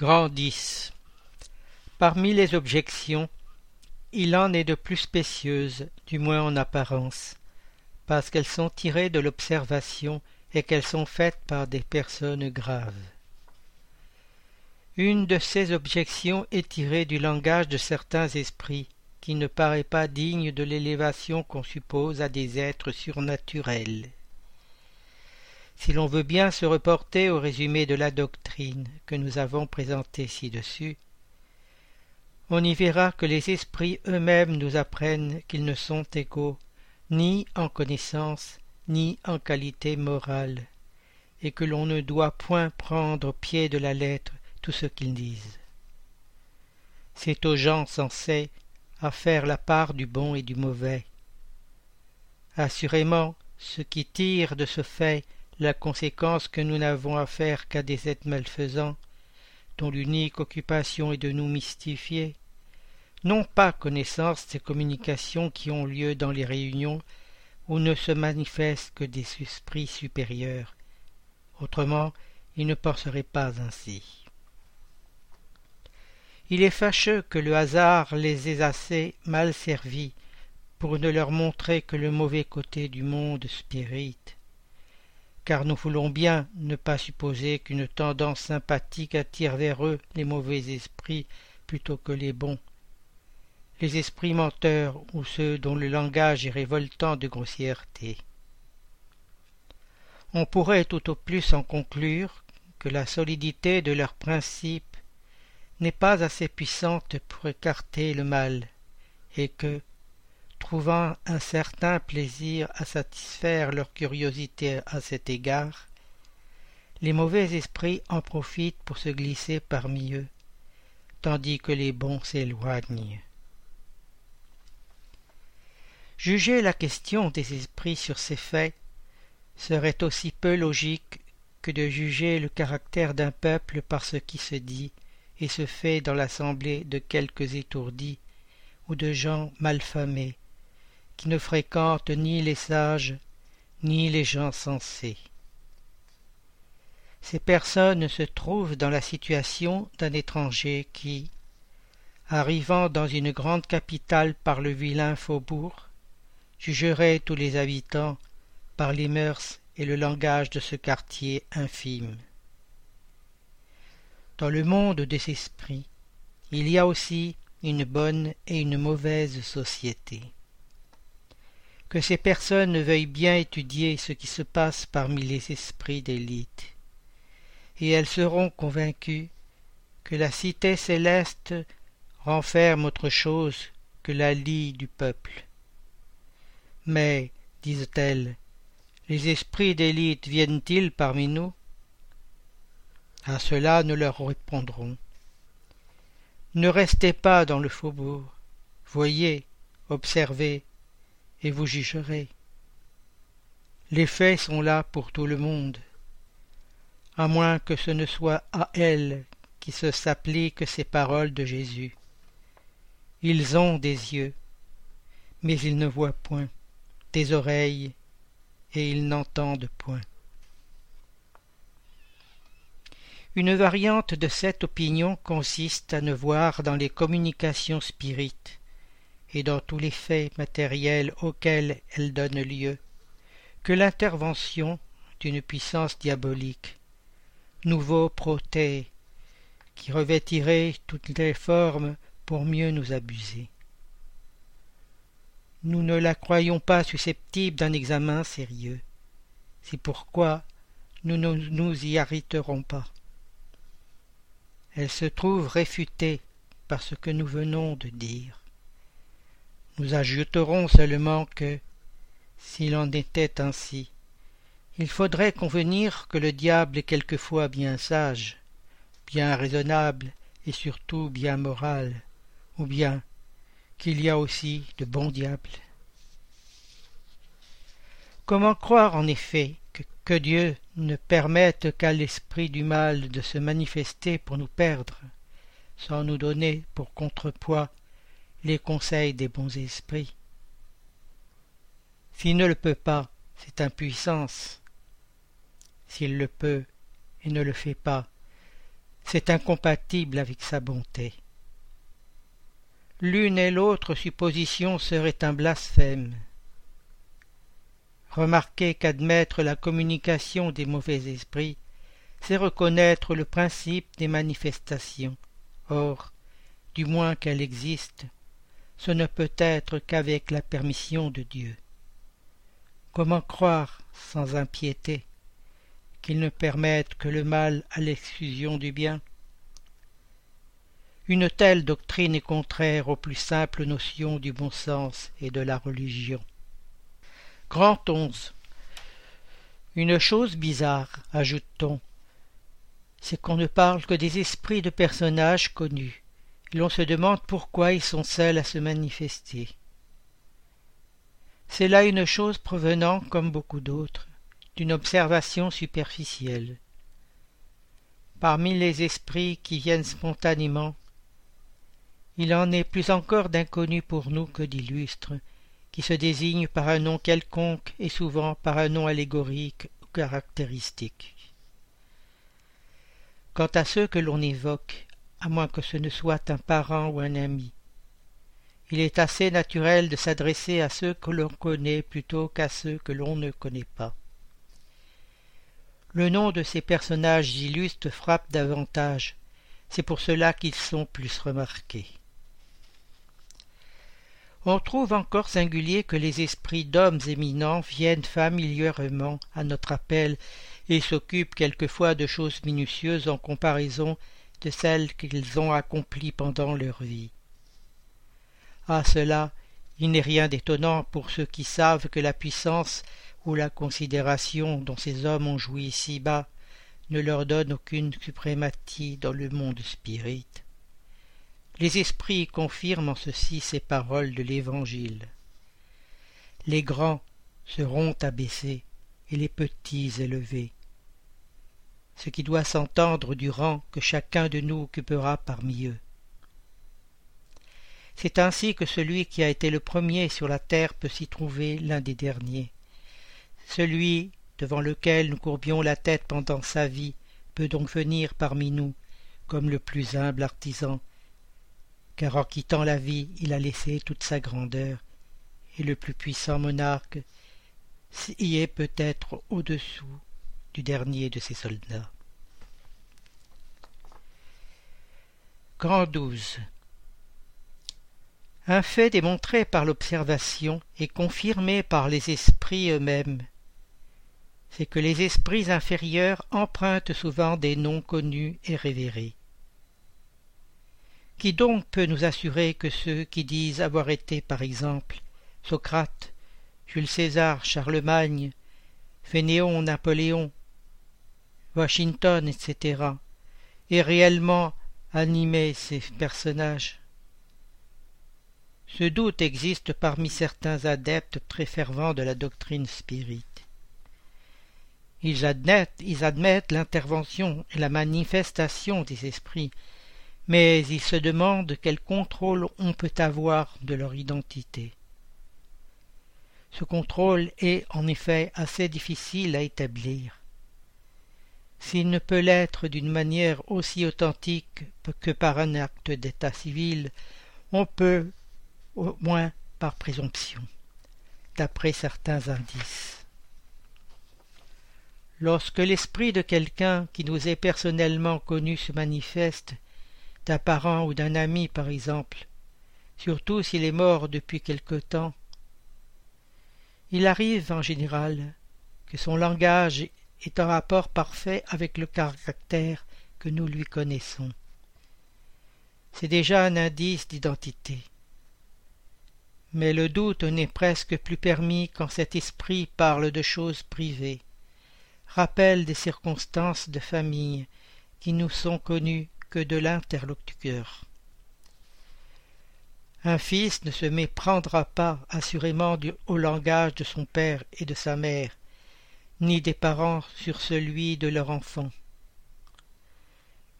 grandissent. Parmi les objections, il en est de plus spécieuses, du moins en apparence, parce qu'elles sont tirées de l'observation et qu'elles sont faites par des personnes graves. Une de ces objections est tirée du langage de certains esprits, qui ne paraît pas digne de l'élévation qu'on suppose à des êtres surnaturels. Si l'on veut bien se reporter au résumé de la doctrine que nous avons présentée ci-dessus, on y verra que les esprits eux-mêmes nous apprennent qu'ils ne sont égaux ni en connaissance ni en qualité morale, et que l'on ne doit point prendre au pied de la lettre tout ce qu'ils disent. C'est aux gens sensés à faire la part du bon et du mauvais. Assurément, ce qui tire de ce fait la conséquence que nous n'avons affaire qu'à des êtres malfaisants, dont l'unique occupation est de nous mystifier, n'ont pas connaissance des communications qui ont lieu dans les réunions où ne se manifestent que des esprits supérieurs. Autrement, ils ne penseraient pas ainsi. Il est fâcheux que le hasard les ait assez mal servis pour ne leur montrer que le mauvais côté du monde spirit car nous voulons bien ne pas supposer qu'une tendance sympathique attire vers eux les mauvais esprits plutôt que les bons. Les esprits menteurs ou ceux dont le langage est révoltant de grossièreté. On pourrait tout au plus en conclure que la solidité de leurs principes n'est pas assez puissante pour écarter le mal, et que, trouvant un certain plaisir à satisfaire leur curiosité à cet égard, les mauvais esprits en profitent pour se glisser parmi eux, tandis que les bons s'éloignent. Juger la question des esprits sur ces faits serait aussi peu logique que de juger le caractère d'un peuple par ce qui se dit et se fait dans l'assemblée de quelques étourdis ou de gens malfamés, ne fréquente ni les sages ni les gens sensés. Ces personnes se trouvent dans la situation d'un étranger qui, arrivant dans une grande capitale par le vilain faubourg, jugerait tous les habitants par les mœurs et le langage de ce quartier infime. Dans le monde des esprits, il y a aussi une bonne et une mauvaise société que ces personnes veuillent bien étudier ce qui se passe parmi les esprits d'élite, et elles seront convaincues que la cité céleste renferme autre chose que la lie du peuple. Mais, disent-elles, les esprits d'élite viennent-ils parmi nous? À cela nous leur répondrons. Ne restez pas dans le faubourg, voyez, observez, et vous jugerez. Les faits sont là pour tout le monde, à moins que ce ne soit à elles qui se s'appliquent ces paroles de Jésus. Ils ont des yeux, mais ils ne voient point, des oreilles, et ils n'entendent point. Une variante de cette opinion consiste à ne voir dans les communications spirites et dans tous les faits matériels auxquels elle donne lieu, que l'intervention d'une puissance diabolique, nouveau protée, qui revêtirait toutes les formes pour mieux nous abuser. Nous ne la croyons pas susceptible d'un examen sérieux. C'est pourquoi nous ne nous y arrêterons pas. Elle se trouve réfutée par ce que nous venons de dire. Nous ajouterons seulement que, s'il en était ainsi, il faudrait convenir que le diable est quelquefois bien sage, bien raisonnable et surtout bien moral, ou bien qu'il y a aussi de bons diables. Comment croire en effet que, que Dieu ne permette qu'à l'esprit du mal de se manifester pour nous perdre, sans nous donner pour contrepoids les conseils des bons esprits. S'il ne le peut pas, c'est impuissance. S'il le peut et ne le fait pas, c'est incompatible avec sa bonté. L'une et l'autre supposition serait un blasphème. Remarquez qu'admettre la communication des mauvais esprits, c'est reconnaître le principe des manifestations. Or, du moins qu'elle existe, ce ne peut être qu'avec la permission de Dieu. Comment croire, sans impiété, qu'il ne permette que le mal à l'exclusion du bien? Une telle doctrine est contraire aux plus simples notions du bon sens et de la religion. Grand onze. Une chose bizarre, ajoute-t-on, c'est qu'on ne parle que des esprits de personnages connus, l'on se demande pourquoi ils sont seuls à se manifester. C'est là une chose provenant, comme beaucoup d'autres, d'une observation superficielle. Parmi les esprits qui viennent spontanément, il en est plus encore d'inconnus pour nous que d'illustres, qui se désignent par un nom quelconque et souvent par un nom allégorique ou caractéristique. Quant à ceux que l'on évoque, à moins que ce ne soit un parent ou un ami. Il est assez naturel de s'adresser à ceux que l'on connaît plutôt qu'à ceux que l'on ne connaît pas. Le nom de ces personnages illustres frappe davantage, c'est pour cela qu'ils sont plus remarqués. On trouve encore singulier que les esprits d'hommes éminents viennent familièrement à notre appel et s'occupent quelquefois de choses minutieuses en comparaison de celles qu'ils ont accomplies pendant leur vie. À cela, il n'est rien d'étonnant pour ceux qui savent que la puissance ou la considération dont ces hommes ont joui ici-bas ne leur donne aucune suprématie dans le monde spirit. Les esprits confirment en ceci ces paroles de l'Évangile. Les grands seront abaissés et les petits élevés ce qui doit s'entendre du rang que chacun de nous occupera parmi eux. C'est ainsi que celui qui a été le premier sur la terre peut s'y trouver l'un des derniers. Celui devant lequel nous courbions la tête pendant sa vie peut donc venir parmi nous comme le plus humble artisan, car en quittant la vie il a laissé toute sa grandeur, et le plus puissant monarque y est peut-être au-dessous du dernier de ses soldats. Grand Un fait démontré par l'observation et confirmé par les esprits eux-mêmes, c'est que les esprits inférieurs empruntent souvent des noms connus et révérés. Qui donc peut nous assurer que ceux qui disent avoir été, par exemple, Socrate, Jules César, Charlemagne, Fénéon, Napoléon, Washington, etc., et réellement animer ces personnages. Ce doute existe parmi certains adeptes très fervents de la doctrine spirite. Ils admettent, ils admettent l'intervention et la manifestation des esprits, mais ils se demandent quel contrôle on peut avoir de leur identité. Ce contrôle est en effet assez difficile à établir s'il ne peut l'être d'une manière aussi authentique que par un acte d'état civil, on peut, au moins par présomption, d'après certains indices. Lorsque l'esprit de quelqu'un qui nous est personnellement connu se manifeste, d'un parent ou d'un ami par exemple, surtout s'il est mort depuis quelque temps, il arrive en général que son langage est en rapport parfait avec le caractère que nous lui connaissons. C'est déjà un indice d'identité. Mais le doute n'est presque plus permis quand cet esprit parle de choses privées, rappelle des circonstances de famille qui nous sont connues que de l'interlocuteur. Un fils ne se méprendra pas assurément au langage de son père et de sa mère, ni des parents sur celui de leur enfant.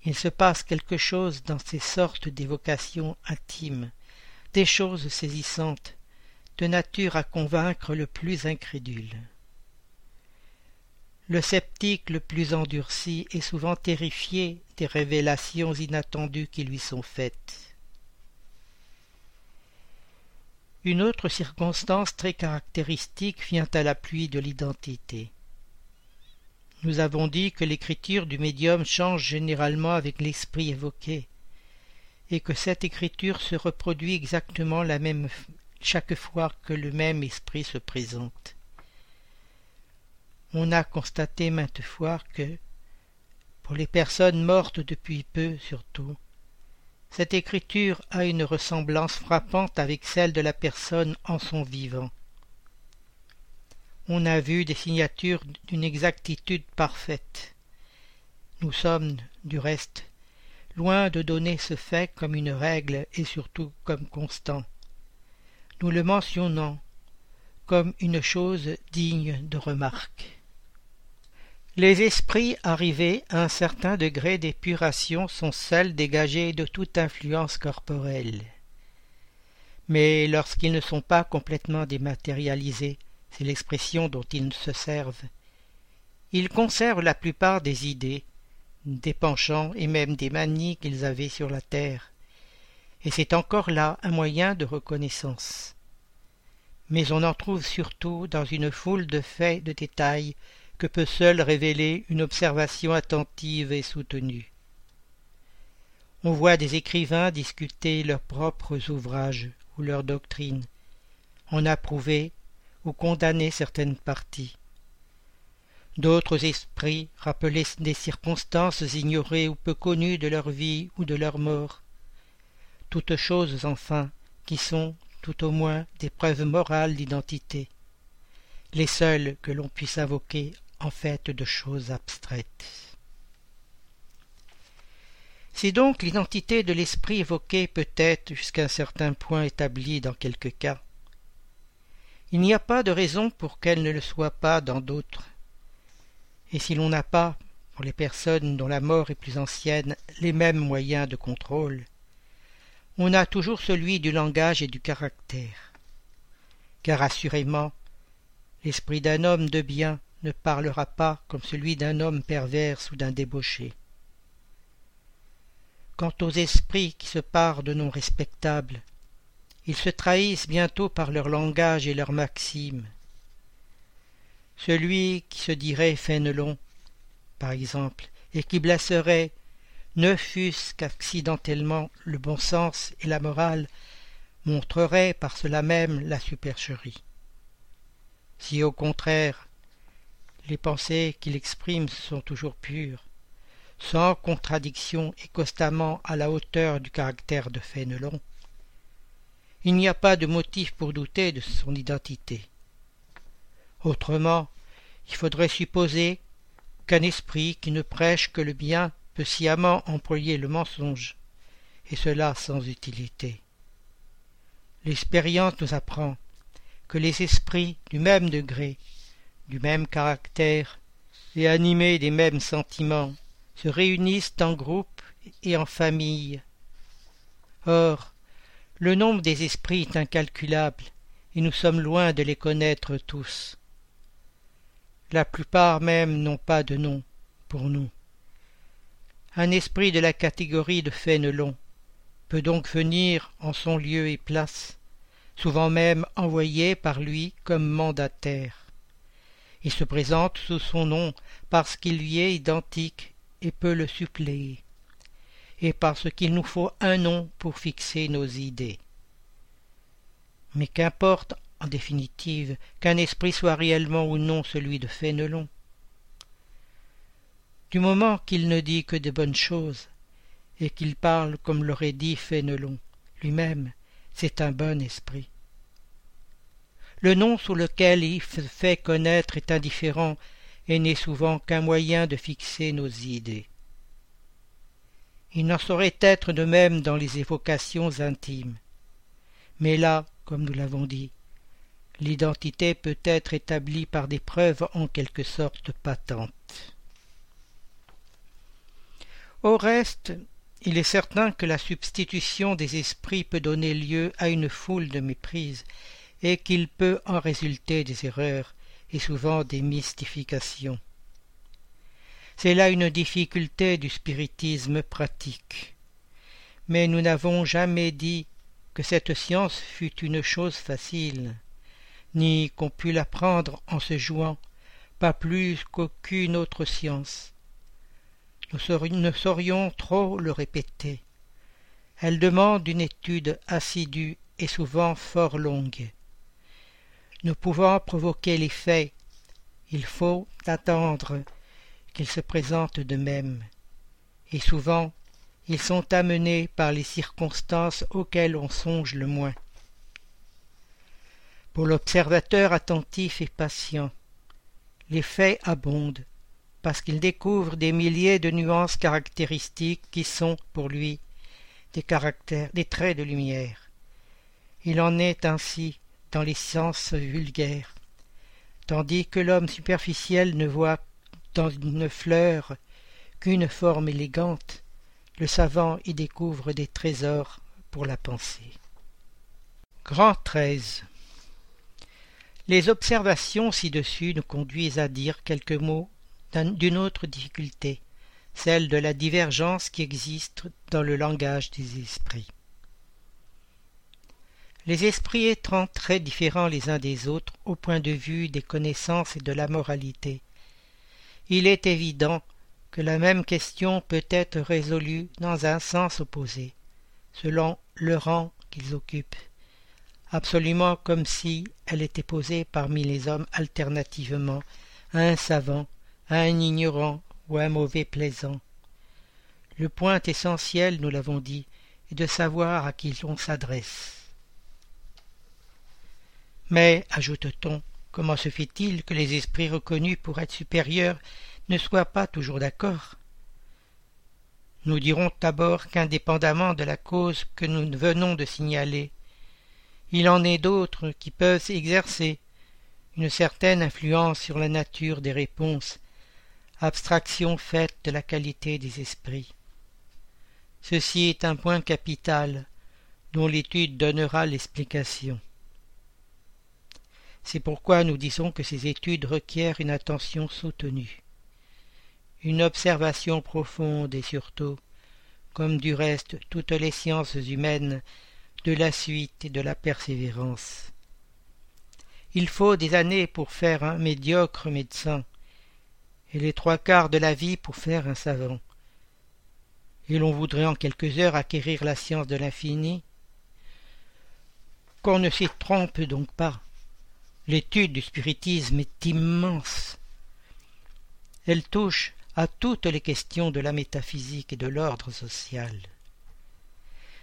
Il se passe quelque chose dans ces sortes d'évocations intimes, des choses saisissantes, de nature à convaincre le plus incrédule. le sceptique le plus endurci est souvent terrifié des révélations inattendues qui lui sont faites. Une autre circonstance très caractéristique vient à l'appui de l'identité. Nous avons dit que l'écriture du médium change généralement avec l'esprit évoqué, et que cette écriture se reproduit exactement la même chaque fois que le même esprit se présente. On a constaté maintes fois que, pour les personnes mortes depuis peu surtout, cette écriture a une ressemblance frappante avec celle de la personne en son vivant. On a vu des signatures d'une exactitude parfaite. Nous sommes, du reste, loin de donner ce fait comme une règle et surtout comme constant. Nous le mentionnons comme une chose digne de remarque. Les esprits arrivés à un certain degré d'épuration sont seuls dégagés de toute influence corporelle. Mais lorsqu'ils ne sont pas complètement dématérialisés, c'est l'expression dont ils se servent, ils conservent la plupart des idées, des penchants et même des manies qu'ils avaient sur la terre, et c'est encore là un moyen de reconnaissance. Mais on en trouve surtout dans une foule de faits de détails que peut seule révéler une observation attentive et soutenue. On voit des écrivains discuter leurs propres ouvrages ou leurs doctrines, en approuver ou condamner certaines parties. D'autres esprits rappelaient des circonstances ignorées ou peu connues de leur vie ou de leur mort. Toutes choses, enfin, qui sont, tout au moins, des preuves morales d'identité, les seules que l'on puisse invoquer en fait de choses abstraites. Si donc l'identité de l'esprit évoqué peut être jusqu'à un certain point établie dans quelques cas, il n'y a pas de raison pour qu'elle ne le soit pas dans d'autres. Et si l'on n'a pas, pour les personnes dont la mort est plus ancienne, les mêmes moyens de contrôle, on a toujours celui du langage et du caractère. Car assurément, l'esprit d'un homme de bien ne parlera pas comme celui d'un homme pervers ou d'un débauché. Quant aux esprits qui se parent de noms respectables, ils se trahissent bientôt par leur langage et leurs maximes. Celui qui se dirait Fénelon, par exemple, et qui blesserait, ne fût-ce qu'accidentellement, le bon sens et la morale, montrerait par cela même la supercherie. Si au contraire les pensées qu'il exprime sont toujours pures, sans contradiction et constamment à la hauteur du caractère de Fénelon. Il n'y a pas de motif pour douter de son identité. Autrement, il faudrait supposer qu'un esprit qui ne prêche que le bien peut sciemment employer le mensonge, et cela sans utilité. L'expérience nous apprend que les esprits du même degré du même caractère et animés des mêmes sentiments, se réunissent en groupe et en famille. Or, le nombre des esprits est incalculable, et nous sommes loin de les connaître tous. La plupart même n'ont pas de nom pour nous. Un esprit de la catégorie de Fénelon peut donc venir en son lieu et place, souvent même envoyé par lui comme mandataire. Il se présente sous son nom parce qu'il lui est identique et peut le suppléer, et parce qu'il nous faut un nom pour fixer nos idées. Mais qu'importe, en définitive, qu'un esprit soit réellement ou non celui de Fénelon. Du moment qu'il ne dit que de bonnes choses, et qu'il parle comme l'aurait dit Fénelon lui-même, c'est un bon esprit. Le nom sous lequel il fait connaître est indifférent et n'est souvent qu'un moyen de fixer nos idées. Il n'en saurait être de même dans les évocations intimes. Mais là, comme nous l'avons dit, l'identité peut être établie par des preuves en quelque sorte patentes. Au reste, il est certain que la substitution des esprits peut donner lieu à une foule de méprises et qu'il peut en résulter des erreurs et souvent des mystifications. C'est là une difficulté du spiritisme pratique. Mais nous n'avons jamais dit que cette science fût une chose facile, ni qu'on pût l'apprendre en se jouant, pas plus qu'aucune autre science. Nous ne saurions trop le répéter. Elle demande une étude assidue et souvent fort longue. Nous pouvons provoquer les faits, il faut attendre qu'ils se présentent d'eux-mêmes, et souvent ils sont amenés par les circonstances auxquelles on songe le moins. Pour l'observateur attentif et patient, les faits abondent, parce qu'il découvre des milliers de nuances caractéristiques qui sont, pour lui, des caractères, des traits de lumière. Il en est ainsi dans les sciences vulgaires, tandis que l'homme superficiel ne voit dans une fleur qu'une forme élégante, le savant y découvre des trésors pour la pensée. Grand 13. Les observations ci-dessus nous conduisent à dire quelques mots d'une autre difficulté, celle de la divergence qui existe dans le langage des esprits. Les esprits étant très différents les uns des autres au point de vue des connaissances et de la moralité, il est évident que la même question peut être résolue dans un sens opposé, selon le rang qu'ils occupent, absolument comme si elle était posée parmi les hommes alternativement à un savant, à un ignorant ou à un mauvais plaisant. Le point essentiel, nous l'avons dit, est de savoir à qui l'on s'adresse. Mais, ajoute-t-on, comment se fait-il que les esprits reconnus pour être supérieurs ne soient pas toujours d'accord? Nous dirons d'abord qu'indépendamment de la cause que nous venons de signaler, il en est d'autres qui peuvent exercer une certaine influence sur la nature des réponses, abstraction faite de la qualité des esprits. Ceci est un point capital dont l'étude donnera l'explication. C'est pourquoi nous disons que ces études requièrent une attention soutenue, une observation profonde et surtout, comme du reste toutes les sciences humaines, de la suite et de la persévérance. Il faut des années pour faire un médiocre médecin, et les trois quarts de la vie pour faire un savant. Et l'on voudrait en quelques heures acquérir la science de l'infini. Qu'on ne s'y trompe donc pas. L'étude du spiritisme est immense. Elle touche à toutes les questions de la métaphysique et de l'ordre social.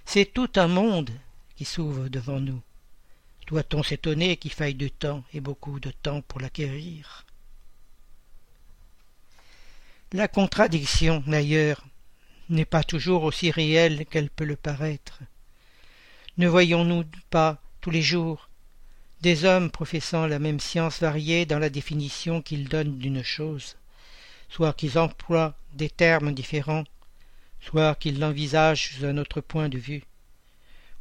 C'est tout un monde qui s'ouvre devant nous. Doit-on s'étonner qu'il faille du temps et beaucoup de temps pour l'acquérir? La contradiction, d'ailleurs, n'est pas toujours aussi réelle qu'elle peut le paraître. Ne voyons-nous pas tous les jours des hommes professant la même science variée dans la définition qu'ils donnent d'une chose, soit qu'ils emploient des termes différents, soit qu'ils l'envisagent sous un autre point de vue,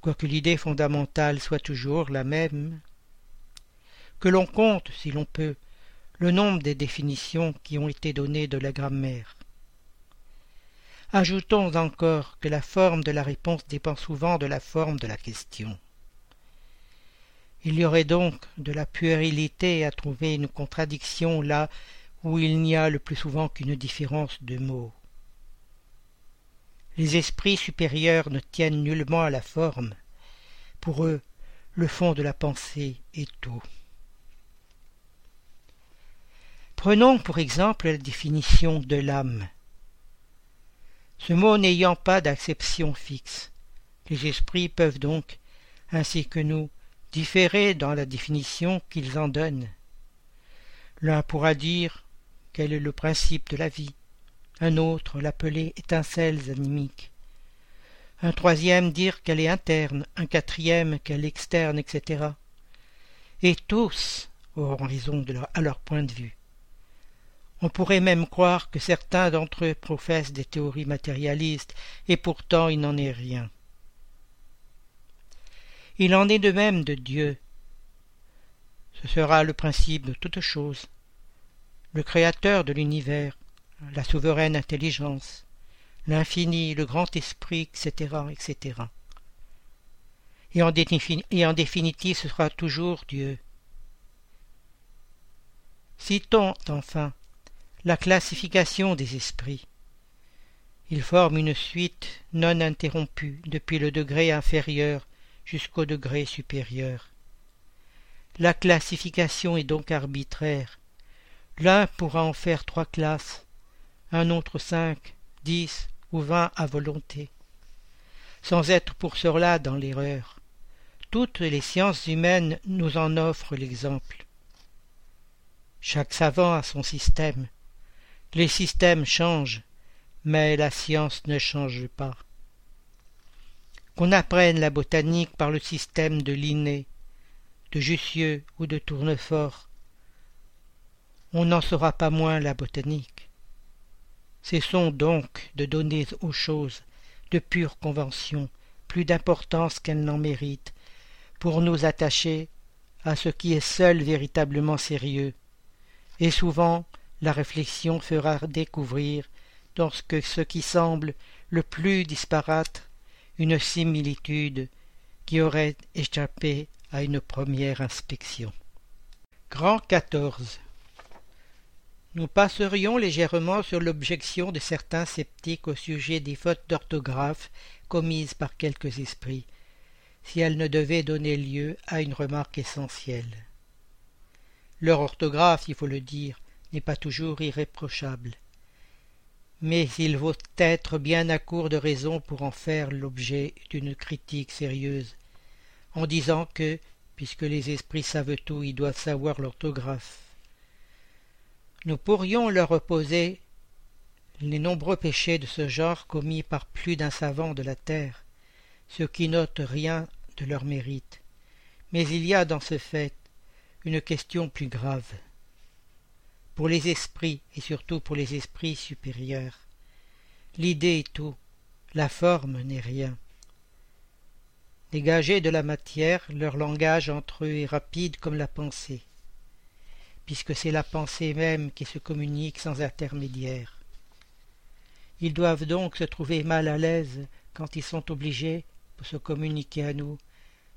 quoique l'idée fondamentale soit toujours la même. Que l'on compte, si l'on peut, le nombre des définitions qui ont été données de la grammaire. Ajoutons encore que la forme de la réponse dépend souvent de la forme de la question. Il y aurait donc de la puérilité à trouver une contradiction là où il n'y a le plus souvent qu'une différence de mots. Les esprits supérieurs ne tiennent nullement à la forme. Pour eux, le fond de la pensée est tout. Prenons pour exemple la définition de l'âme. Ce mot n'ayant pas d'acception fixe, les esprits peuvent donc, ainsi que nous, différer dans la définition qu'ils en donnent. L'un pourra dire quel est le principe de la vie, un autre l'appeler étincelles animiques, un troisième dire qu'elle est interne, un quatrième qu'elle est externe, etc. Et tous auront raison à leur point de vue. On pourrait même croire que certains d'entre eux professent des théories matérialistes, et pourtant il n'en est rien. Il en est de même de Dieu. Ce sera le principe de toute chose. Le Créateur de l'univers, la souveraine intelligence, l'infini, le grand esprit, etc., etc. Et en, et en définitive, ce sera toujours Dieu. Citons enfin la classification des esprits. Ils forment une suite non interrompue depuis le degré inférieur jusqu'au degré supérieur. La classification est donc arbitraire. L'un pourra en faire trois classes, un autre cinq, dix ou vingt à volonté, sans être pour cela dans l'erreur. Toutes les sciences humaines nous en offrent l'exemple. Chaque savant a son système. Les systèmes changent, mais la science ne change pas. Qu'on apprenne la botanique par le système de Linné, de Jussieu ou de Tournefort, on n'en saura pas moins la botanique. Cessons donc de donner aux choses de pure convention plus d'importance qu'elles n'en méritent, pour nous attacher à ce qui est seul véritablement sérieux, et souvent la réflexion fera découvrir dans ce qui semble le plus disparate une similitude qui aurait échappé à une première inspection. Grand 14. Nous passerions légèrement sur l'objection de certains sceptiques au sujet des fautes d'orthographe commises par quelques esprits, si elles ne devaient donner lieu à une remarque essentielle. Leur orthographe, il faut le dire, n'est pas toujours irréprochable. Mais il vaut être bien à court de raison pour en faire l'objet d'une critique sérieuse, en disant que, puisque les esprits savent tout, ils doivent savoir l'orthographe. Nous pourrions leur opposer les nombreux péchés de ce genre commis par plus d'un savant de la terre, ce qui n'ôte rien de leur mérite. Mais il y a dans ce fait une question plus grave. Pour les esprits, et surtout pour les esprits supérieurs, l'idée est tout, la forme n'est rien. Dégagés de la matière, leur langage entre eux est rapide comme la pensée, puisque c'est la pensée même qui se communique sans intermédiaire. Ils doivent donc se trouver mal à l'aise quand ils sont obligés, pour se communiquer à nous,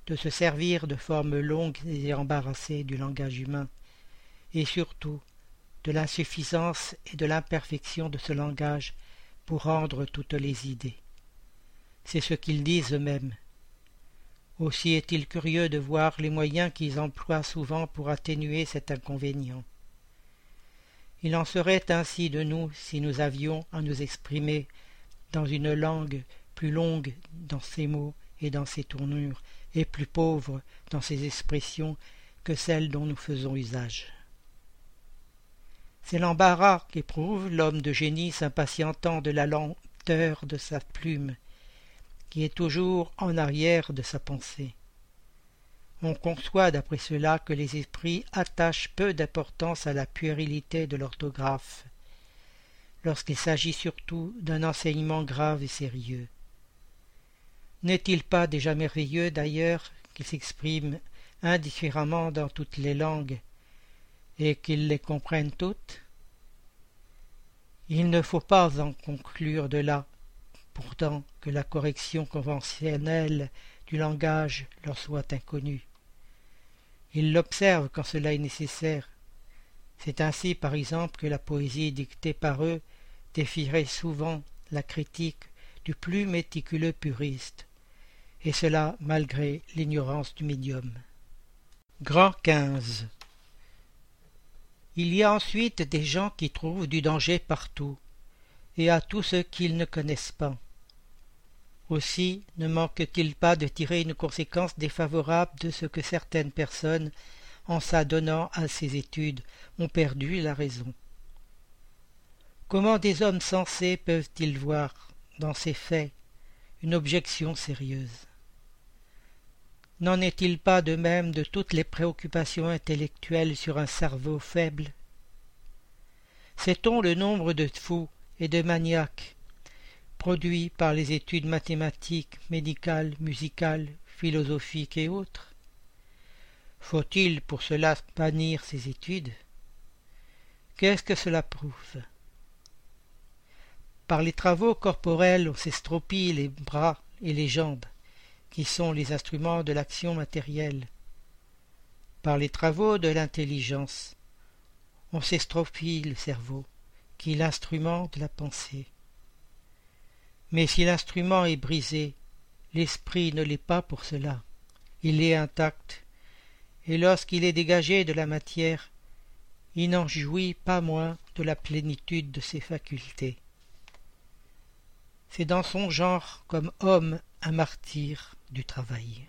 de se servir de formes longues et embarrassées du langage humain, et surtout de l'insuffisance et de l'imperfection de ce langage pour rendre toutes les idées. C'est ce qu'ils disent eux-mêmes. Aussi est-il curieux de voir les moyens qu'ils emploient souvent pour atténuer cet inconvénient. Il en serait ainsi de nous si nous avions à nous exprimer dans une langue plus longue dans ses mots et dans ses tournures, et plus pauvre dans ses expressions que celles dont nous faisons usage. C'est l'embarras qu'éprouve l'homme de génie s'impatientant de la lenteur de sa plume, qui est toujours en arrière de sa pensée. On conçoit d'après cela que les esprits attachent peu d'importance à la puérilité de l'orthographe, lorsqu'il s'agit surtout d'un enseignement grave et sérieux. N'est-il pas déjà merveilleux d'ailleurs qu'il s'exprime indifféremment dans toutes les langues et qu'il les comprenne toutes Il ne faut pas en conclure de là, pourtant, que la correction conventionnelle du langage leur soit inconnue. Ils l'observent quand cela est nécessaire. C'est ainsi, par exemple, que la poésie dictée par eux défierait souvent la critique du plus méticuleux puriste et cela malgré l'ignorance du médium. Grand XV Il y a ensuite des gens qui trouvent du danger partout, et à tout ce qu'ils ne connaissent pas. Aussi ne manque-t-il pas de tirer une conséquence défavorable de ce que certaines personnes, en s'adonnant à ces études, ont perdu la raison. Comment des hommes sensés peuvent-ils voir, dans ces faits, une objection sérieuse? N'en est-il pas de même de toutes les préoccupations intellectuelles sur un cerveau faible? Sait-on le nombre de fous et de maniaques produits par les études mathématiques, médicales, musicales, philosophiques et autres? Faut-il pour cela bannir ces études? Qu'est-ce que cela prouve? Par les travaux corporels, on s'estropie les bras et les jambes, qui sont les instruments de l'action matérielle. Par les travaux de l'intelligence, on s'estropie le cerveau, qui est l'instrument de la pensée. Mais si l'instrument est brisé, l'esprit ne l'est pas pour cela. Il est intact, et lorsqu'il est dégagé de la matière, il n'en jouit pas moins de la plénitude de ses facultés. C'est dans son genre comme homme un martyr du travail.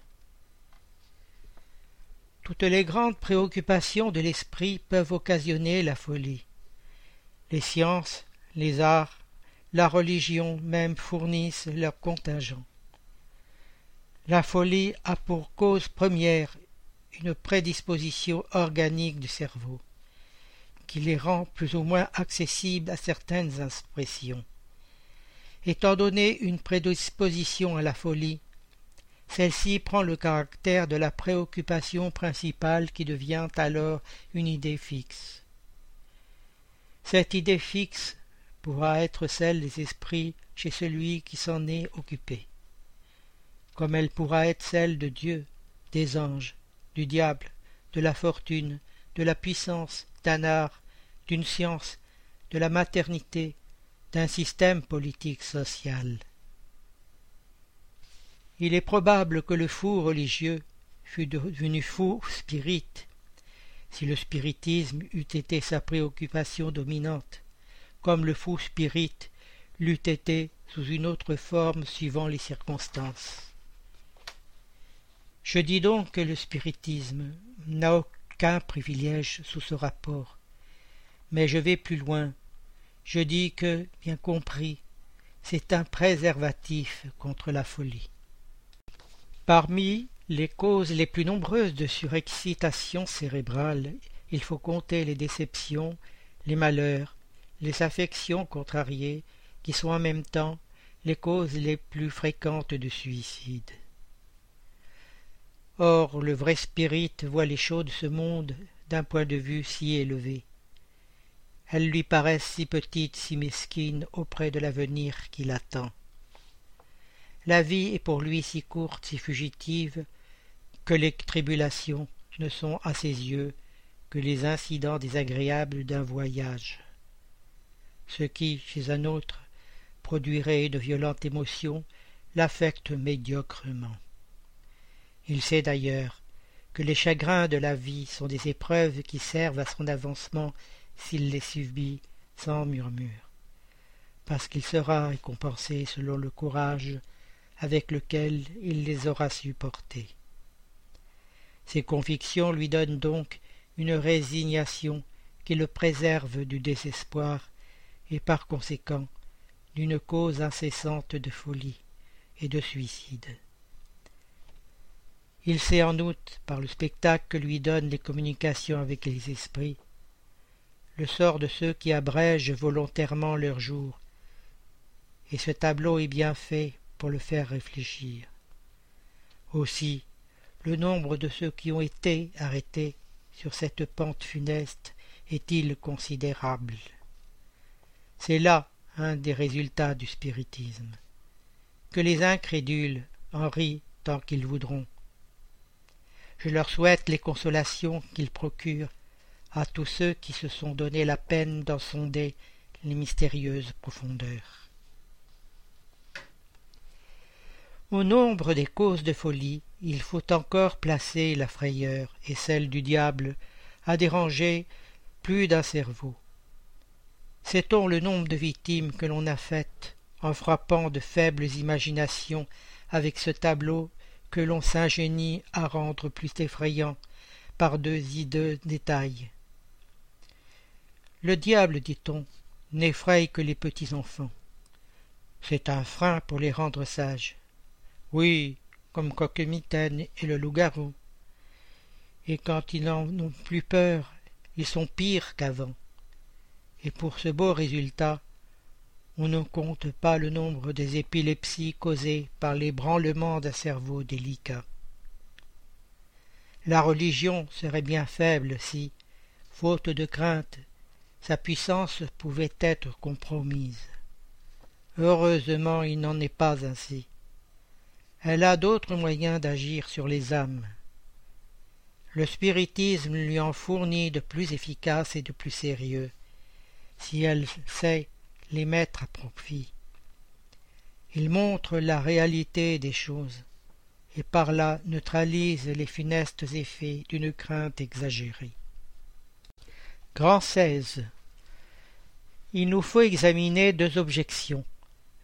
Toutes les grandes préoccupations de l'esprit peuvent occasionner la folie. Les sciences, les arts, la religion même fournissent leur contingent. La folie a pour cause première une prédisposition organique du cerveau, qui les rend plus ou moins accessibles à certaines impressions. Étant donné une prédisposition à la folie, celle-ci prend le caractère de la préoccupation principale qui devient alors une idée fixe. Cette idée fixe pourra être celle des esprits chez celui qui s'en est occupé, comme elle pourra être celle de Dieu, des anges, du diable, de la fortune, de la puissance, d'un art, d'une science, de la maternité, d'un système politique social. Il est probable que le fou religieux fût devenu fou spirit, si le spiritisme eût été sa préoccupation dominante, comme le fou spirit l'eût été sous une autre forme suivant les circonstances. Je dis donc que le spiritisme n'a aucun privilège sous ce rapport, mais je vais plus loin. Je dis que, bien compris, c'est un préservatif contre la folie. Parmi les causes les plus nombreuses de surexcitation cérébrale, il faut compter les déceptions, les malheurs, les affections contrariées, qui sont en même temps les causes les plus fréquentes de suicide. Or le vrai spirit voit les choses de ce monde d'un point de vue si élevé. Elles lui paraissent si petites, si mesquines auprès de l'avenir qui l'attend. La vie est pour lui si courte, si fugitive, que les tribulations ne sont à ses yeux que les incidents désagréables d'un voyage. Ce qui, chez un autre, produirait de violentes émotions, l'affecte médiocrement. Il sait d'ailleurs que les chagrins de la vie sont des épreuves qui servent à son avancement s'il les subit sans murmure, parce qu'il sera récompensé selon le courage avec lequel il les aura supportés. Ces convictions lui donnent donc une résignation qui le préserve du désespoir et par conséquent d'une cause incessante de folie et de suicide. Il sait en outre, par le spectacle que lui donnent les communications avec les esprits, le sort de ceux qui abrègent volontairement leur jour, et ce tableau est bien fait pour le faire réfléchir. Aussi, le nombre de ceux qui ont été arrêtés sur cette pente funeste est-il considérable? C'est là un des résultats du spiritisme. Que les incrédules en rient tant qu'ils voudront, je leur souhaite les consolations qu'il procure à tous ceux qui se sont donné la peine d'en sonder les mystérieuses profondeurs. Au nombre des causes de folie, il faut encore placer la frayeur et celle du diable à déranger plus d'un cerveau. Sait-on le nombre de victimes que l'on a faites en frappant de faibles imaginations avec ce tableau que l'on s'ingénie à rendre plus effrayant par deux hideux détails? Le diable, dit-on, n'effraie que les petits enfants. C'est un frein pour les rendre sages. Oui, comme Coquemitaine et le loup-garou. Et quand ils n'en ont plus peur, ils sont pires qu'avant. Et pour ce beau résultat, on ne compte pas le nombre des épilepsies causées par l'ébranlement d'un cerveau délicat. La religion serait bien faible si, faute de crainte, sa puissance pouvait être compromise. Heureusement il n'en est pas ainsi. Elle a d'autres moyens d'agir sur les âmes. Le spiritisme lui en fournit de plus efficaces et de plus sérieux, si elle sait les mettre à profit. Il montre la réalité des choses, et par là neutralise les funestes effets d'une crainte exagérée. Grand 16. Il nous faut examiner deux objections,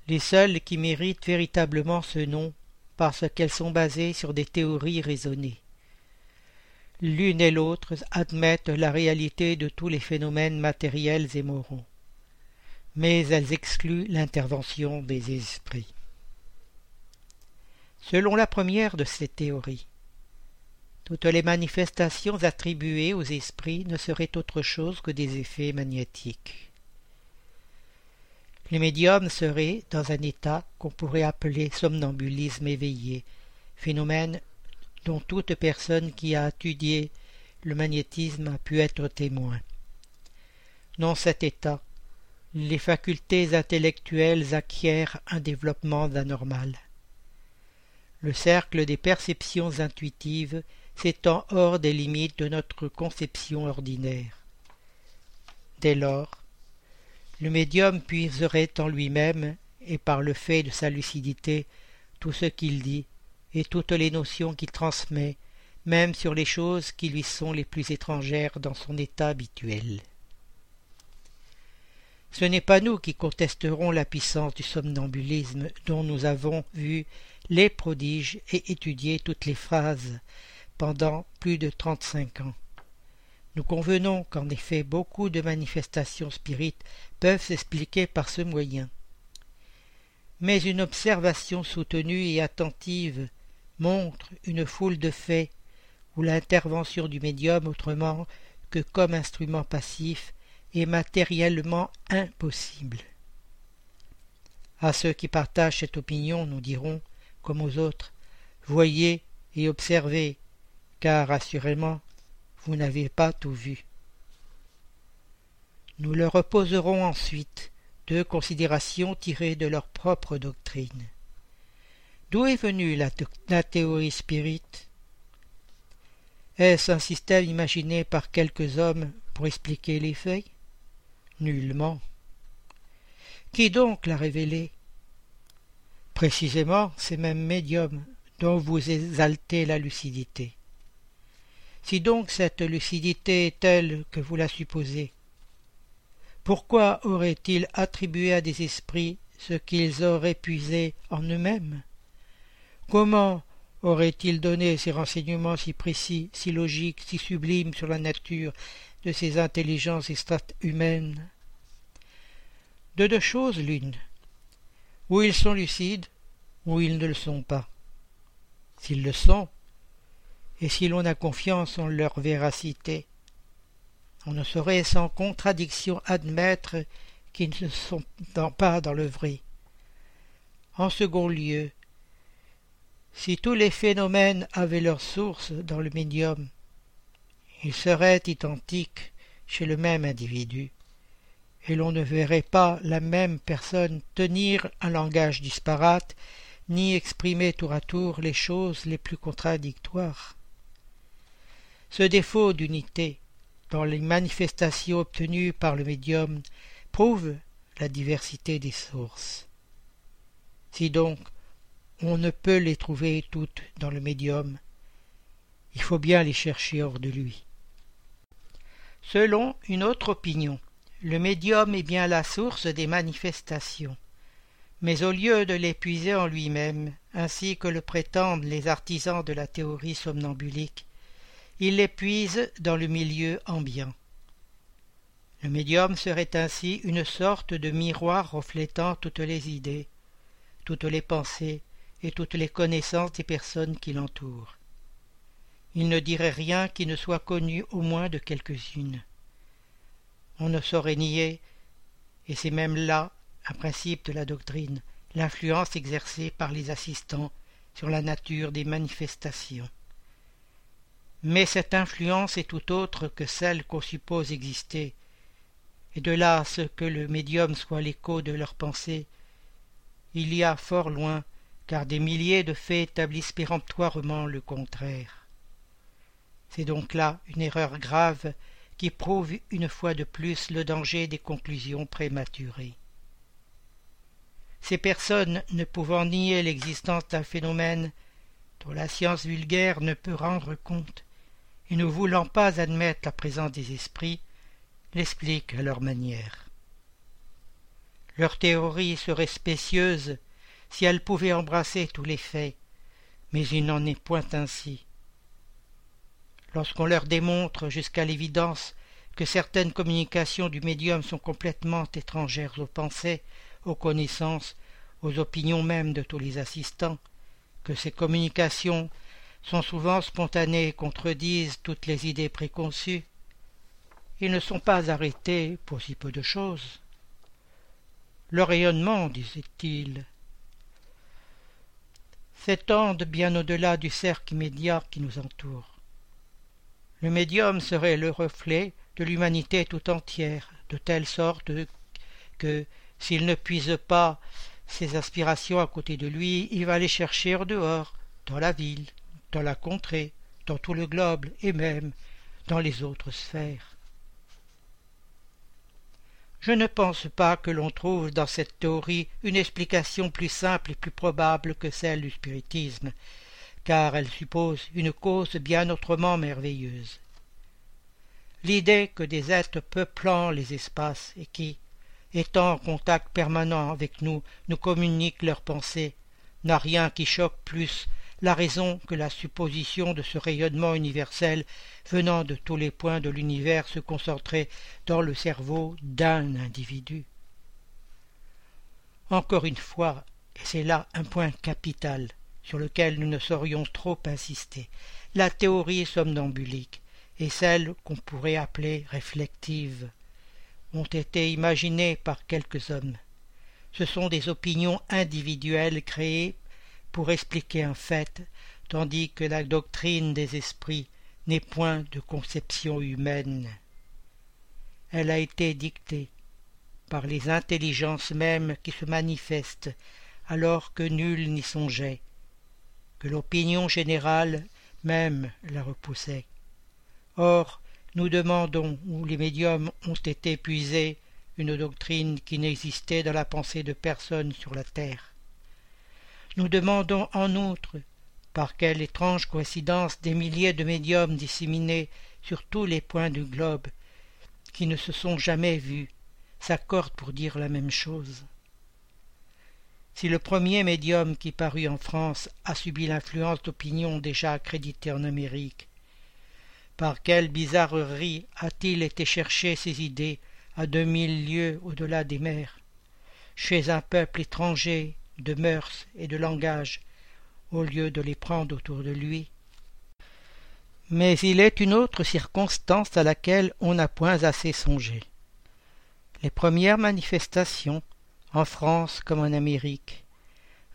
les seules qui méritent véritablement ce nom parce qu'elles sont basées sur des théories raisonnées. L'une et l'autre admettent la réalité de tous les phénomènes matériels et moraux, mais elles excluent l'intervention des esprits. Selon la première de ces théories, toutes les manifestations attribuées aux esprits ne seraient autre chose que des effets magnétiques. Les médiums seraient dans un état qu'on pourrait appeler somnambulisme éveillé, phénomène dont toute personne qui a étudié le magnétisme a pu être témoin. Dans cet état, les facultés intellectuelles acquièrent un développement anormal. Le cercle des perceptions intuitives s'étend hors des limites de notre conception ordinaire. Dès lors, le médium puiserait en lui-même, et par le fait de sa lucidité, tout ce qu'il dit, et toutes les notions qu'il transmet, même sur les choses qui lui sont les plus étrangères dans son état habituel. Ce n'est pas nous qui contesterons la puissance du somnambulisme dont nous avons vu les prodiges et étudié toutes les phrases pendant plus de trente-cinq ans. Nous convenons qu'en effet beaucoup de manifestations spirites peuvent s'expliquer par ce moyen. Mais une observation soutenue et attentive montre une foule de faits où l'intervention du médium autrement que comme instrument passif est matériellement impossible. À ceux qui partagent cette opinion, nous dirons, comme aux autres, voyez et observez, car assurément vous n'avez pas tout vu. Nous leur opposerons ensuite deux considérations tirées de leur propre doctrine. D'où est venue la, théorie spirite Est-ce un système imaginé par quelques hommes pour expliquer les faits? Nullement. Qui donc l'a révélé? Précisément ces mêmes médiums dont vous exaltez la lucidité. Si donc cette lucidité est telle que vous la supposez, pourquoi auraient-ils attribué à des esprits ce qu'ils auraient puisé en eux-mêmes? Comment aurait-il donné ces renseignements si précis, si logiques, si sublimes sur la nature de ces intelligences extra-humaines? De deux choses l'une. Ou ils sont lucides, ou ils ne le sont pas. S'ils le sont, et si l'on a confiance en leur véracité, on ne saurait sans contradiction admettre qu'ils ne sont pas dans le vrai. En second lieu, si tous les phénomènes avaient leur source dans le médium, ils seraient identiques chez le même individu, et l'on ne verrait pas la même personne tenir un langage disparate, ni exprimer tour à tour les choses les plus contradictoires. Ce défaut d'unité dans les manifestations obtenues par le médium prouve la diversité des sources. Si donc on ne peut les trouver toutes dans le médium. Il faut bien les chercher hors de lui. Selon une autre opinion, le médium est bien la source des manifestations. Mais au lieu de l'épuiser en lui-même, ainsi que le prétendent les artisans de la théorie somnambulique, il l'épuise dans le milieu ambiant. Le médium serait ainsi une sorte de miroir reflétant toutes les idées, toutes les pensées, et toutes les connaissances des personnes qui l'entourent. Il ne dirait rien qui ne soit connu au moins de quelques-unes. On ne saurait nier, et c'est même là un principe de la doctrine, l'influence exercée par les assistants sur la nature des manifestations. Mais cette influence est tout autre que celle qu'on suppose exister, et de là ce que le médium soit l'écho de leurs pensées, il y a fort loin, car des milliers de faits établissent péremptoirement le contraire. C'est donc là une erreur grave qui prouve une fois de plus le danger des conclusions prématurées. Ces personnes ne pouvant nier l'existence d'un phénomène dont la science vulgaire ne peut rendre compte, et ne voulant pas admettre la présence des esprits, l'expliquent à leur manière. Leur théorie serait spécieuse si elle pouvait embrasser tous les faits, mais il n'en est point ainsi. Lorsqu'on leur démontre jusqu'à l'évidence que certaines communications du médium sont complètement étrangères aux pensées, aux connaissances, aux opinions même de tous les assistants, que ces communications sont souvent spontanées et contredisent toutes les idées préconçues, ils ne sont pas arrêtés pour si peu de choses. Le rayonnement, disait-il, s'étendent bien au-delà du cercle immédiat qui nous entoure. Le médium serait le reflet de l'humanité tout entière, de telle sorte que, s'il ne puise pas ses aspirations à côté de lui, il va les chercher dehors, dans la ville, dans la contrée, dans tout le globe et même dans les autres sphères. Je ne pense pas que l'on trouve dans cette théorie une explication plus simple et plus probable que celle du spiritisme, car elle suppose une cause bien autrement merveilleuse. L'idée que des êtres peuplant les espaces et qui, étant en contact permanent avec nous, nous communiquent leurs pensées, n'a rien qui choque plus la raison que la supposition de ce rayonnement universel venant de tous les points de l'univers se concentrer dans le cerveau d'un individu. Encore une fois, et c'est là un point capital sur lequel nous ne saurions trop insister, la théorie somnambulique et celle qu'on pourrait appeler réflective ont été imaginées par quelques hommes. Ce sont des opinions individuelles créées pour expliquer un fait, tandis que la doctrine des esprits n'est point de conception humaine. Elle a été dictée par les intelligences mêmes qui se manifestent alors que nul n'y songeait, que l'opinion générale même la repoussait. Or, nous demandons où les médiums ont été puisés une doctrine qui n'existait dans la pensée de personne sur la terre. Nous demandons en outre par quelle étrange coïncidence des milliers de médiums disséminés sur tous les points du globe, qui ne se sont jamais vus, s'accordent pour dire la même chose. Si le premier médium qui parut en France a subi l'influence d'opinions déjà accréditées en Amérique, par quelle bizarrerie a-t-il été chercher ses idées à deux mille lieues au-delà des mers, chez un peuple étranger de mœurs et de langage, au lieu de les prendre autour de lui. Mais il est une autre circonstance à laquelle on n'a point assez songé. Les premières manifestations, en France comme en Amérique,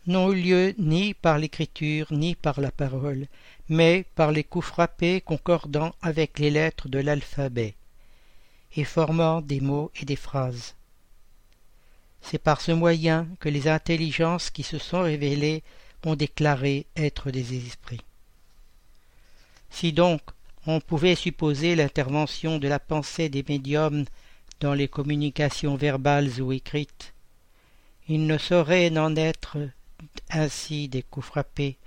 n'ont eu lieu ni par l'écriture ni par la parole, mais par les coups frappés concordant avec les lettres de l'alphabet, et formant des mots et des phrases. C'est par ce moyen que les intelligences qui se sont révélées ont déclaré être des esprits. Si donc on pouvait supposer l'intervention de la pensée des médiums dans les communications verbales ou écrites, il ne saurait n'en être ainsi des coups frappés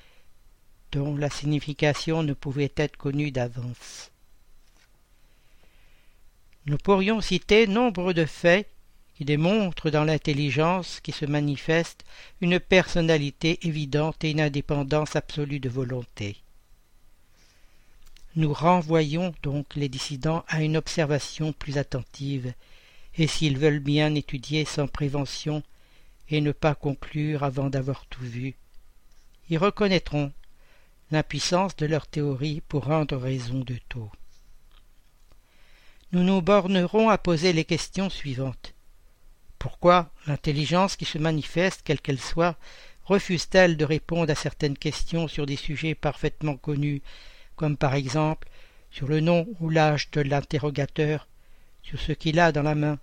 dont la signification ne pouvait être connue d'avance. Nous pourrions citer nombre de faits qui démontre dans l'intelligence qui se manifeste une personnalité évidente et une indépendance absolue de volonté. Nous renvoyons donc les dissidents à une observation plus attentive, et s'ils veulent bien étudier sans prévention et ne pas conclure avant d'avoir tout vu, ils reconnaîtront l'impuissance de leur théorie pour rendre raison de tout. Nous nous bornerons à poser les questions suivantes. Pourquoi l'intelligence qui se manifeste, quelle qu'elle soit, refuse-t-elle de répondre à certaines questions sur des sujets parfaitement connus, comme par exemple sur le nom ou l'âge de l'interrogateur, sur ce qu'il a dans la main,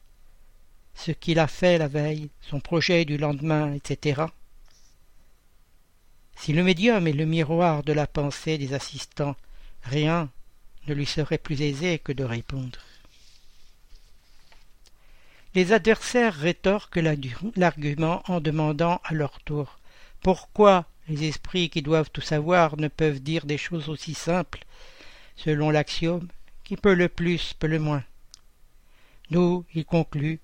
ce qu'il a fait la veille, son projet du lendemain, etc. Si le médium est le miroir de la pensée des assistants, rien ne lui serait plus aisé que de répondre. Les adversaires rétorquent l'argument en demandant à leur tour pourquoi les esprits qui doivent tout savoir ne peuvent dire des choses aussi simples, selon l'axiome qui peut le plus peut le moins? Nous, il conclut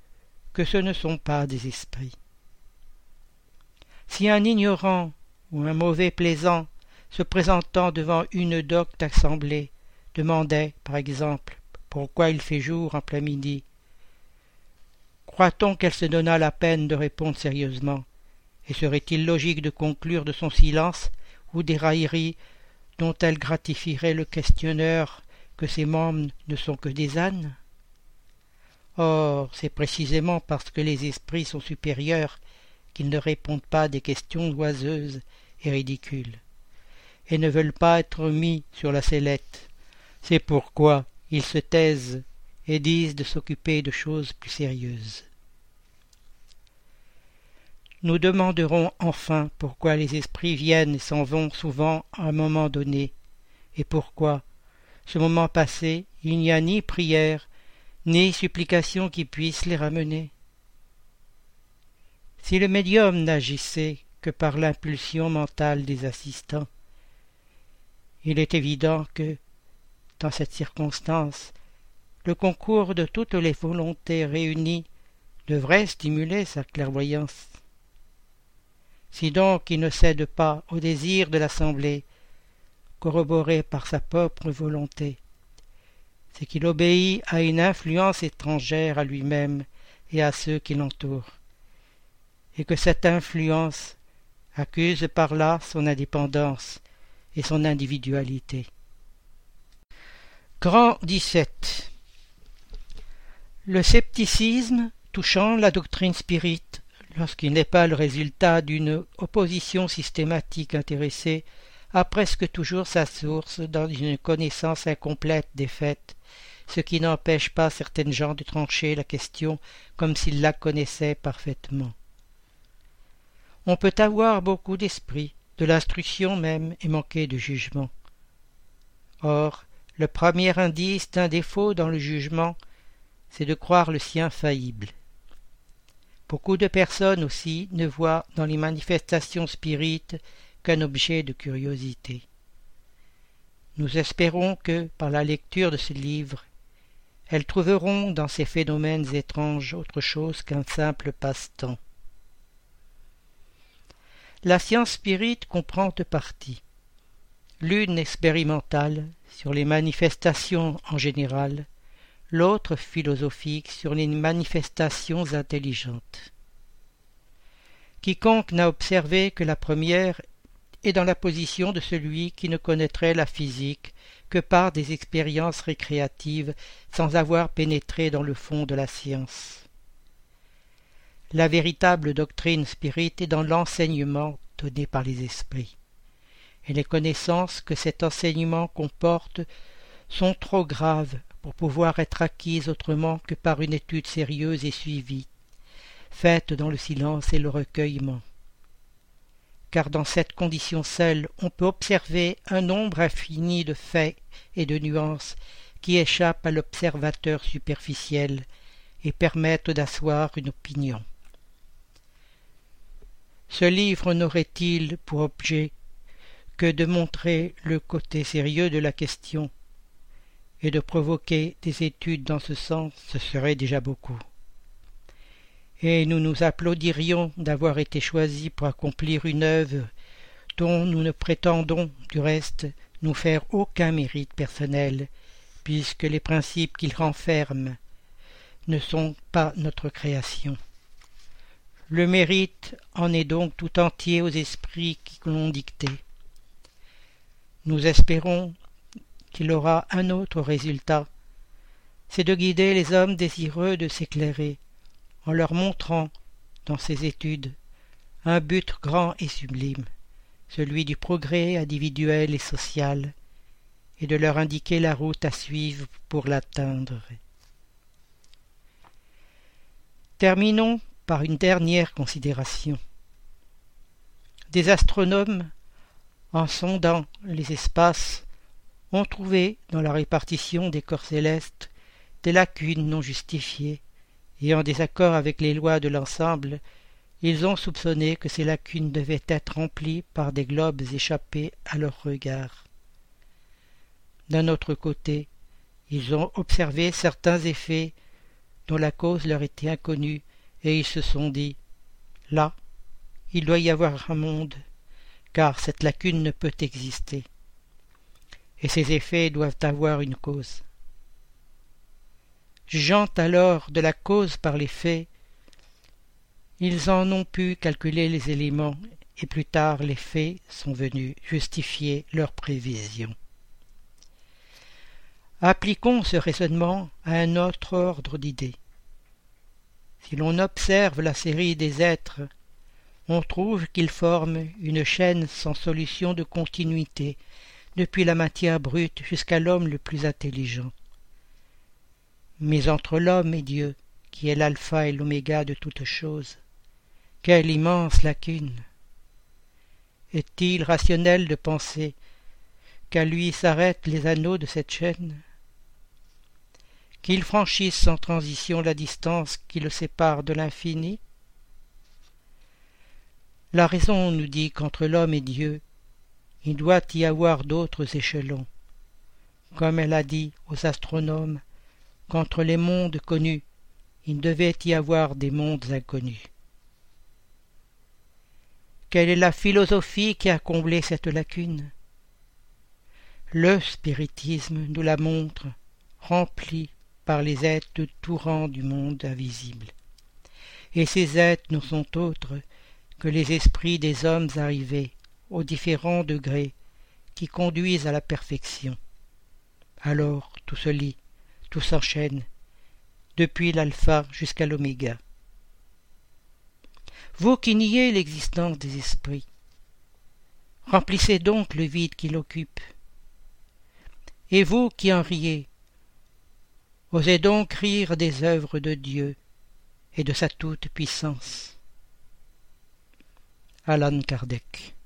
que ce ne sont pas des esprits. Si un ignorant ou un mauvais plaisant, se présentant devant une docte assemblée, demandait, par exemple, pourquoi il fait jour en plein midi, croit-on qu'elle se donnât la peine de répondre sérieusement? Et serait-il logique de conclure de son silence ou des railleries dont elle gratifierait le questionneur que ses membres ne sont que des ânes? Or, c'est précisément parce que les esprits sont supérieurs qu'ils ne répondent pas à des questions oiseuses et ridicules, et ne veulent pas être mis sur la sellette. C'est pourquoi ils se taisent et disent de s'occuper de choses plus sérieuses. Nous demanderons enfin pourquoi les esprits viennent et s'en vont souvent à un moment donné, et pourquoi, ce moment passé, il n'y a ni prière, ni supplication qui puisse les ramener. Si le médium n'agissait que par l'impulsion mentale des assistants, il est évident que, dans cette circonstance, le concours de toutes les volontés réunies devrait stimuler sa clairvoyance. Si donc il ne cède pas au désir de l'assemblée, corroboré par sa propre volonté, c'est qu'il obéit à une influence étrangère à lui-même et à ceux qui l'entourent. Et que cette influence accuse par là son indépendance et son individualité. Grand 17 Le scepticisme touchant la doctrine spirite, lorsqu'il n'est pas le résultat d'une opposition systématique intéressée, a presque toujours sa source dans une connaissance incomplète des faits, ce qui n'empêche pas certaines gens de trancher la question comme s'ils la connaissaient parfaitement. On peut avoir beaucoup d'esprit, de l'instruction même, et manquer de jugement. Or, le premier indice d'un défaut dans le jugement, c'est de croire le sien faillible. Beaucoup de personnes aussi ne voient dans les manifestations spirites qu'un objet de curiosité. Nous espérons que, par la lecture de ce livre, elles trouveront dans ces phénomènes étranges autre chose qu'un simple passe-temps. La science spirite comprend deux parties. L'une expérimentale sur les manifestations en général, l'autre philosophique sur les manifestations intelligentes. Quiconque n'a observé que la première est dans la position de celui qui ne connaîtrait la physique que par des expériences récréatives sans avoir pénétré dans le fond de la science. La véritable doctrine spirite est dans l'enseignement donné par les esprits. Et les connaissances que cet enseignement comporte sont trop graves pour pouvoir être acquises autrement que par une étude sérieuse et suivie, faite dans le silence et le recueillement. Car dans cette condition seule, on peut observer un nombre infini de faits et de nuances qui échappent à l'observateur superficiel et permettent d'asseoir une opinion. Ce livre n'aurait-il pour objet que de montrer le côté sérieux de la question et de provoquer des études dans ce sens, ce serait déjà beaucoup. Et nous nous applaudirions d'avoir été choisis pour accomplir une œuvre dont nous ne prétendons, du reste, nous faire aucun mérite personnel, puisque les principes qu'il renferme ne sont pas notre création. Le mérite en est donc tout entier aux esprits qui l'ont dicté. Nous espérons aura un autre résultat, c'est de guider les hommes désireux de s'éclairer, en leur montrant, dans ces études, un but grand et sublime, celui du progrès individuel et social, et de leur indiquer la route à suivre pour l'atteindre. Terminons par une dernière considération. Des astronomes en sondant les espaces, ont trouvé dans la répartition des corps célestes des lacunes non justifiées, et en désaccord avec les lois de l'ensemble, ils ont soupçonné que ces lacunes devaient être remplies par des globes échappés à leur regard. D'un autre côté, ils ont observé certains effets dont la cause leur était inconnue, et ils se sont dit Là, il doit y avoir un monde, car cette lacune ne peut exister. Et ces effets doivent avoir une cause. Jugeant alors de la cause par les faits, ils en ont pu calculer les éléments, et plus tard les faits sont venus justifier leurs prévisions. Appliquons ce raisonnement à un autre ordre d'idées. Si l'on observe la série des êtres, on trouve qu'ils forment une chaîne sans solution de continuité, depuis la matière brute jusqu'à l'homme le plus intelligent. Mais entre l'homme et Dieu, qui est l'alpha et l'oméga de toutes choses, quelle immense lacune! Est-il rationnel de penser qu'à lui s'arrêtent les anneaux de cette chaîne? Qu'il franchisse sans transition la distance qui le sépare de l'infini? La raison nous dit qu'entre l'homme et Dieu, il doit y avoir d'autres échelons, comme elle a dit aux astronomes qu'entre les mondes connus il devait y avoir des mondes inconnus. Quelle est la philosophie qui a comblé cette lacune? Le spiritisme nous la montre, rempli par les êtres tout rang du monde invisible. Et ces êtres ne sont autres que les esprits des hommes arrivés aux différents degrés qui conduisent à la perfection. Alors tout se lit, tout s'enchaîne, depuis l'alpha jusqu'à l'oméga. Vous qui niez l'existence des esprits, remplissez donc le vide qui l'occupe. Et vous qui en riez, osez donc rire des œuvres de Dieu et de sa toute-puissance. Alan Kardec